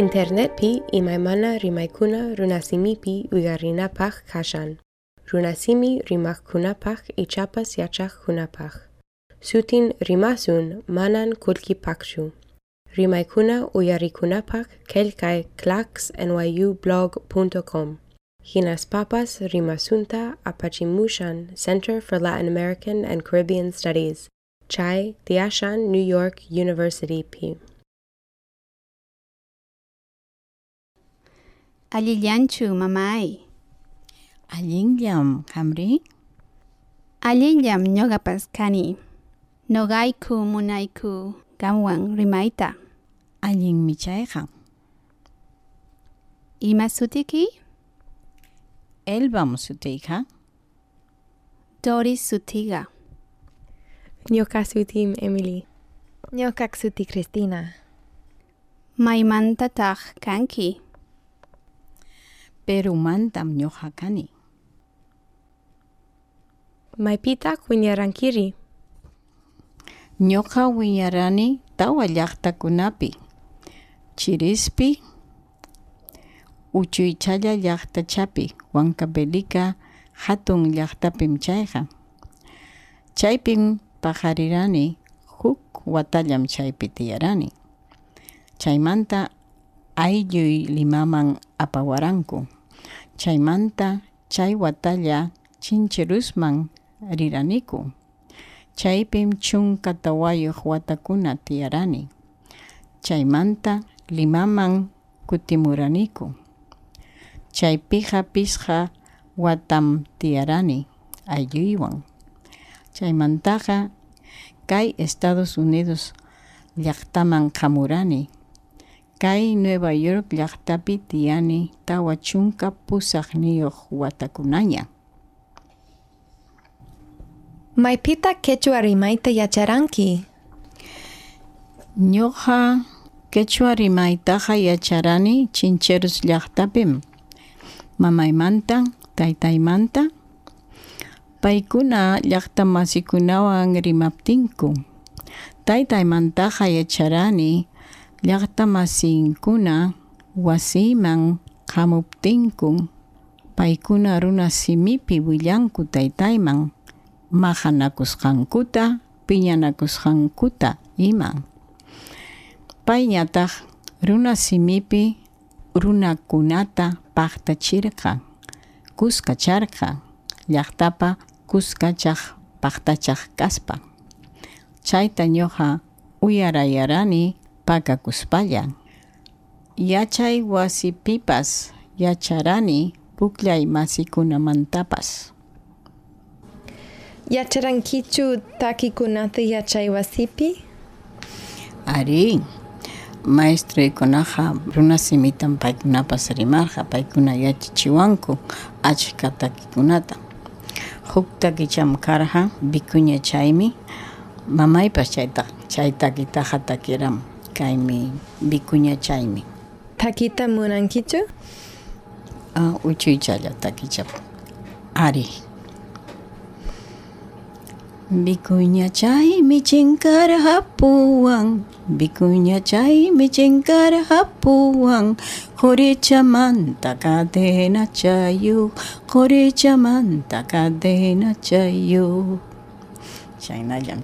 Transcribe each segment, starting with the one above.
Internetpi imaymana rimaykuna runasimipi uygarinapaq kashan. Runasimi rimakkunapaq ichapas yachaqkunapaq. Sutin rimasun manan kulkipaqchu. Rimaykuna uyarikunapaq kelkay clacksnyublog.com. Hinas papas rimasunta apachimushan Center for Latin American and Caribbean Studies. Chai Tiashan New York University P. Allillanchu mamay. Allinllam hamri. Allillam ñoqapas kani. Noqayku munayku qamwan rimayta. Allin michayqa. Ima sutiki? Elbam sutiyqa. Doris sutiga. Ñuqa sutim Emily. Ñuqaq suti Cristina. Maymantataq kanki? Perumantam ñuqa kani. Maypitaq wiñarankiri. Ñuqa wiñarani tawa llaqtakunapi. Chirispi, Uchuychalla llaqtachapi, Huancavelica hatun llaqtapim chayqa. Chaypim paqarirani huk watallam chaypi tiyarani. Chaymanta aylluy limaman apawaranku. Chaymanta chay watalla chinchirusman riraniku. Chaypim chunka tawayuq watakuna tiyarani. Chaymanta limaman kutimuraniku. Chaypiqa pisqa watam tiyarani aylluywan. Chaymantaqa kay Estados Unidos llaqtaman hamurani. Kay Nueva York llaqtapi tiyani tawa chunka pusaqniyuq watakunaña. Maypita quechua rimayta yacharanki? Ñuqa quechua rimaytaqa yacharani Chincheros llaqtapim. Mamaymanta, taytaymanta, paykuna llaqta masikunawan rimaptinku. Taytaymantaqa yacharani llaqta masinkuna wasiyman hamuptinku. Paykuna runa simipi willanku taytayman mahanakusqankuta, piñanakusqankuta ima. Payñataq runa simipi runakunata paqtachirqa, kuskacharqa, llaqtapa kuskachaq paqtachaq kaspa. Chayta ñuqa uyarayarani pakakuspalla. Yachay wasipipas yacharani puklay masikunamantapas. Yacharankichu takikunata yachay wasipi? Ari, maestruykunaqa runa simitan paykunapas rimarqa paykuna yachachiwanku achka takikunata. Huk takicham karqa Vicuña chaymi mamaypas chayta chay takitaqa takiram kaymi Vicuña chaymi. Takita munankichu? Uh, uchuychalla takichap. Ari. Vicuña chaymi chinkarhapuwan Vicuña chaymi chinkarhapuwan Qurichamanta cadena chayu Qurichamanta cadena chayu Chaynallam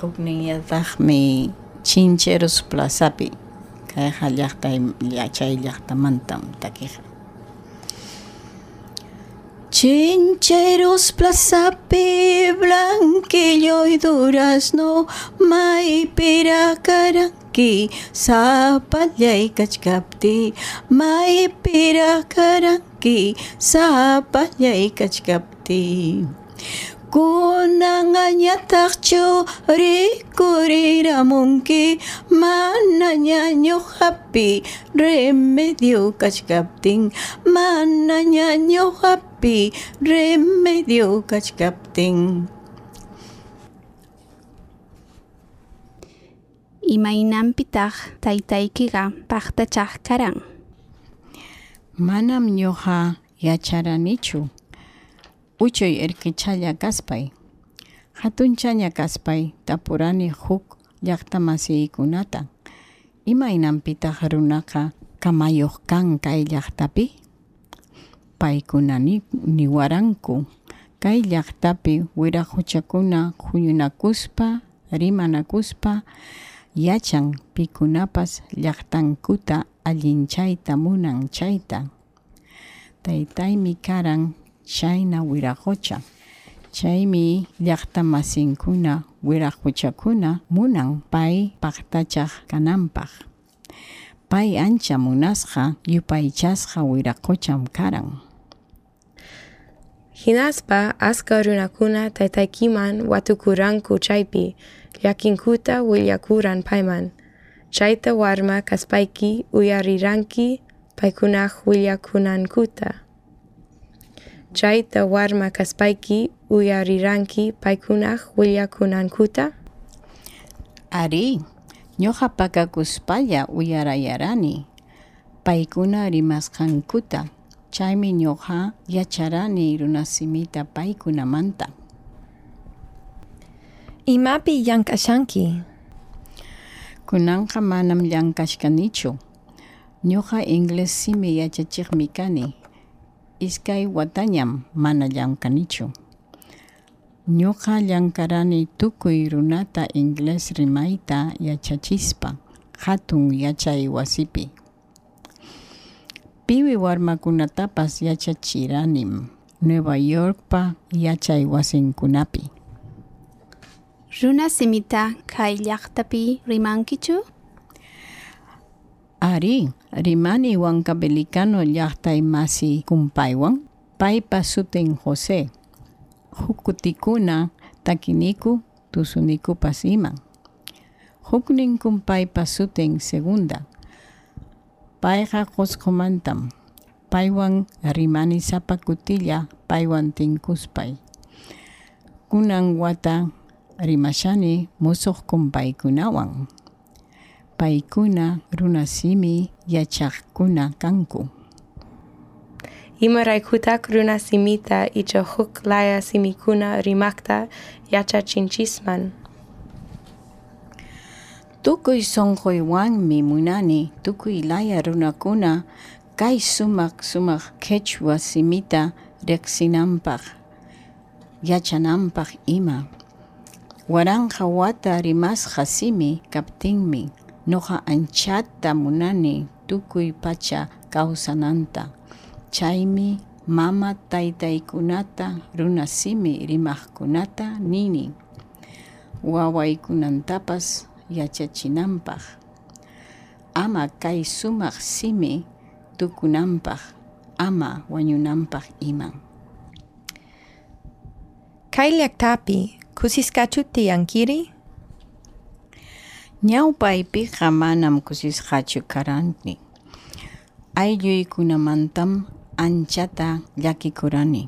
Hukniyataqmi Chincheros plazapi kayqa llaqta chay llaqtamantam takiqa Chincheros plazapi blanquillo y durazno maypira karanki sapallay kachkapti maypira karanki sapallay kachkapti kunangañataqchu rikuriramunki mana ñañuqapi remedio kachkaptin mana ñañuqapi remedio kachkaptin Imaynanpitaq taytaykiqa paqtachaq karan. manam ñuqa yacharanichu uchuy irqichalla kaspay. Hatunchaña kaspay tapurani huk llaqta masiykunata Imaynampitaq runaqa kamayuq kan kay llaqtapi? Paykuna ni niwaranku. Kay llaqtapi wiraq huchakuna khuyunakuspa rimanakuspa yachan pikunapas llaqtankuta allinchayta munan chayta. Taytaymi karan chayna wiraq hucha chaymi llaqta masinkuna wiraq huchakuna munan pay paqtachaq kananpaq pay ancha munasqa yupaychasqa wiraq hucham karan Hinaspa aska runakuna taytaykiman watukuranku chaypi, llakinkuta willakuran payman. Chayta warma kaspayki uyariranki paykunaq willakunankuta. Chayta warma kaspayki uyariranki paykunaq willakunankuta. Ari, ñuqa pakakuspalla uyarayarani. Paykuna rimasqankuta. Chaymi ñuqa yacharani runasimita paykunamanta. Imapi llank'ashanki? kunanqa manam llankashkanichu. Ñuqa inglés simi yachachiqmi kani iskay watañam mana llankanichu ñuqa llankarani tukuy runata inglés rimayta yachachispa hatun yachay wasipi. Piwi warmakunatapas yachachiranim Nueva Yorkpa yachay wasinkunapi. Runa simita kay llaqtapi rimankichu? ari, rimani wan kabelikano yahtai masi kumpaiwan, paipa suten Jose, hukutikuna takiniku tusuniku pasiman. Huknin kumpaipa suten segunda, paiha koskomantam, paiwan rimani sapakutilla paiwan tinkuspay. Kunang wata rimashani musok kumpay kunawan. Paykuna runasimi yachaqkuna kanku. Imaraykutak runa simita icha huk laya simikuna rimakta yachachinchisman. tukuy sonquywanmi munani tukuy laya runakuna kay sumaq sumaq quechua simita riqsinanpaq yachananpaq ima. Waranqa wata rimasqa simi kaptinmi ñuqa anchata munani tukuy pacha kawsananta chaymi mama taytaykunata runa simi rimaqkunata nini? Wawaykunantapas yachachinanpaq ama kay sumaq simi tukunanpaq ama wañunanpaq iman. Kay llaqtapi kusiskachu tiyankiri? Ñawpaypiqa manam kusisqachu karani. Aylluykunamantam anchata llakikurani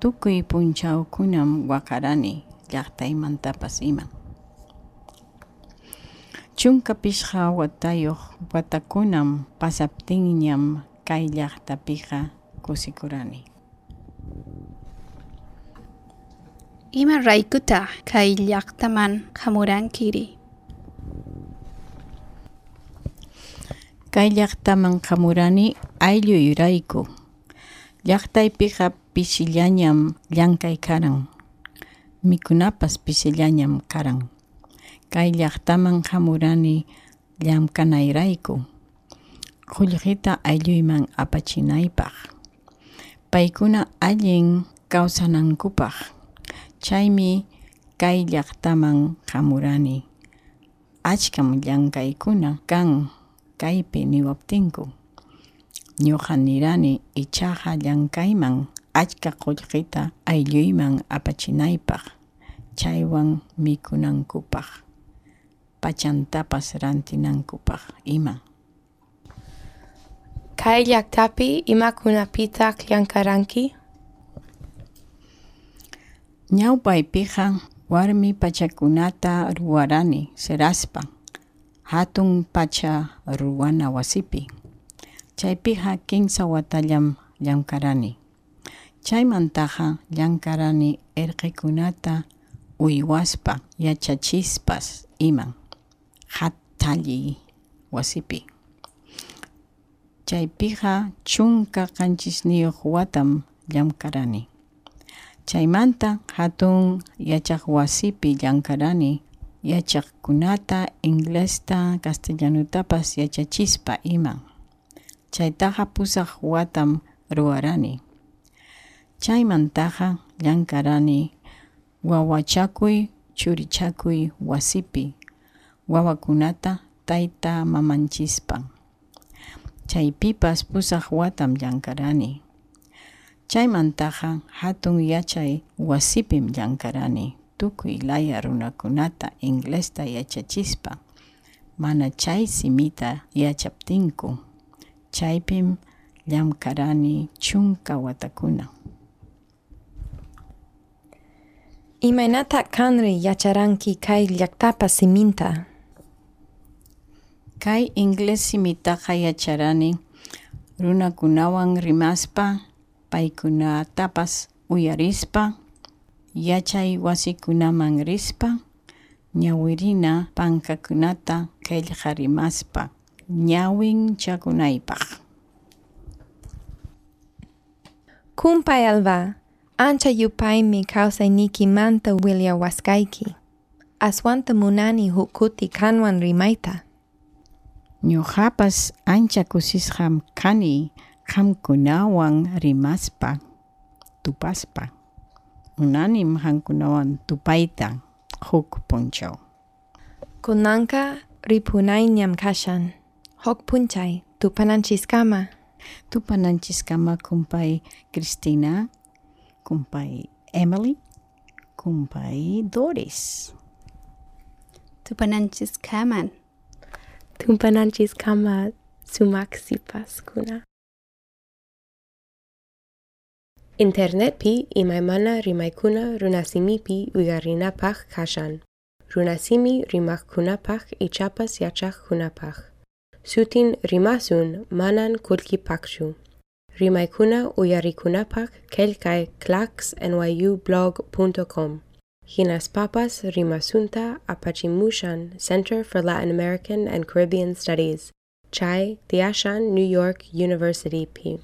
tukuy punchawkunam waqarani llaqtaymantapas iman. Chunka pishqa watayuq watakunam pasaptinñam kay llaqtapiqa kusikurani. Ima raykutaq kay llaqtaman hamurankiri? Kay llaqtaman qamurani aylluyurayku llaqtaypiqa pisillañam llankay karan. Mikunapas pisillañam karan. Kay llaqtaman qamurani llamkanayrayku. Qullqita aylluyman apachinaypaq. Paykuna allin kawsanankupaq chaymi kay llaqtaman qamurani. Achkam llankaykuna kan kaypi niwaptinku ñuqa nirani ichaqa llankayman achka qullqita aylluyman apachinaypaq chaywan mikunankupaq pachantapas rantinankupaq ima Kay llaqtapi imakunapitaq llankaranki? ñawpaypiqa warmi pachakunata ruwarani seraspa hatun pacha ruwana wasipi chaypiqa kinsa watallam llamkarani chaymantaqa llamkarani irqikunata uywaspa yachachispas iman hatalli wasipi. Chaypiqa chunka qanchisniyuq watam llamkarani. Chaymanta hatun yachaq wasipi llamkarani yachaqkunata inglesta castellanutapas yachachispa iman. Chaytaqa pusaq watam ruwarani. Chaymantaqa llamkarani wawachakuy churichakuy wasipi wawakunata tayta mamanchispan. Chaypipas pusaq watam llamkarani. Chaymantaqa hatun yachay wasipim llamkarani tukuy laya runakunata inglesta yachachispa mana chay simita yachaptinku chaypim llamkarani chunka watakuna. Imaynata kanri yacharanki kay llaqtapa siminta. Kay inglés simitaqa yacharani runakunawan rimaspa paykunatapas uyarispa yachay wasikunaman rispa ñawirina pankakunata qillqarimaspa ñawin chakunaypaq. Kumpay alva, ancha yupaymi kawsaynikimanta willawasqayki. Aswanta munani huk kuti kanwan rimayta. Ñuqapas ancha kusisqam kani qamkunawan rimaspa tupaspa. Munanim qamkunawan tupayta huk punchaw. Kunanka ripunayñam kashan. Hok punchay, tupananchiskama. Tupananchiskama kumpay Cristina, kumpay Emily, kumpay Doris. Tupananchiskaman. Tumpananchiskama sumaksipas kuna. Internet pi imaymana rimaykuna runasimipi uyarinapaq kashan. Runasimi rimakkunapaq ichapas yachaqkunapaq. Sutin rimasun manan kulkipaqchu. Rimaykuna uyarikunapaq kelkay clacksnyublog.com. Hinas papas rimasunta apachimushan Center for Latin American and Caribbean Studies. Chai Tiashan New York University P.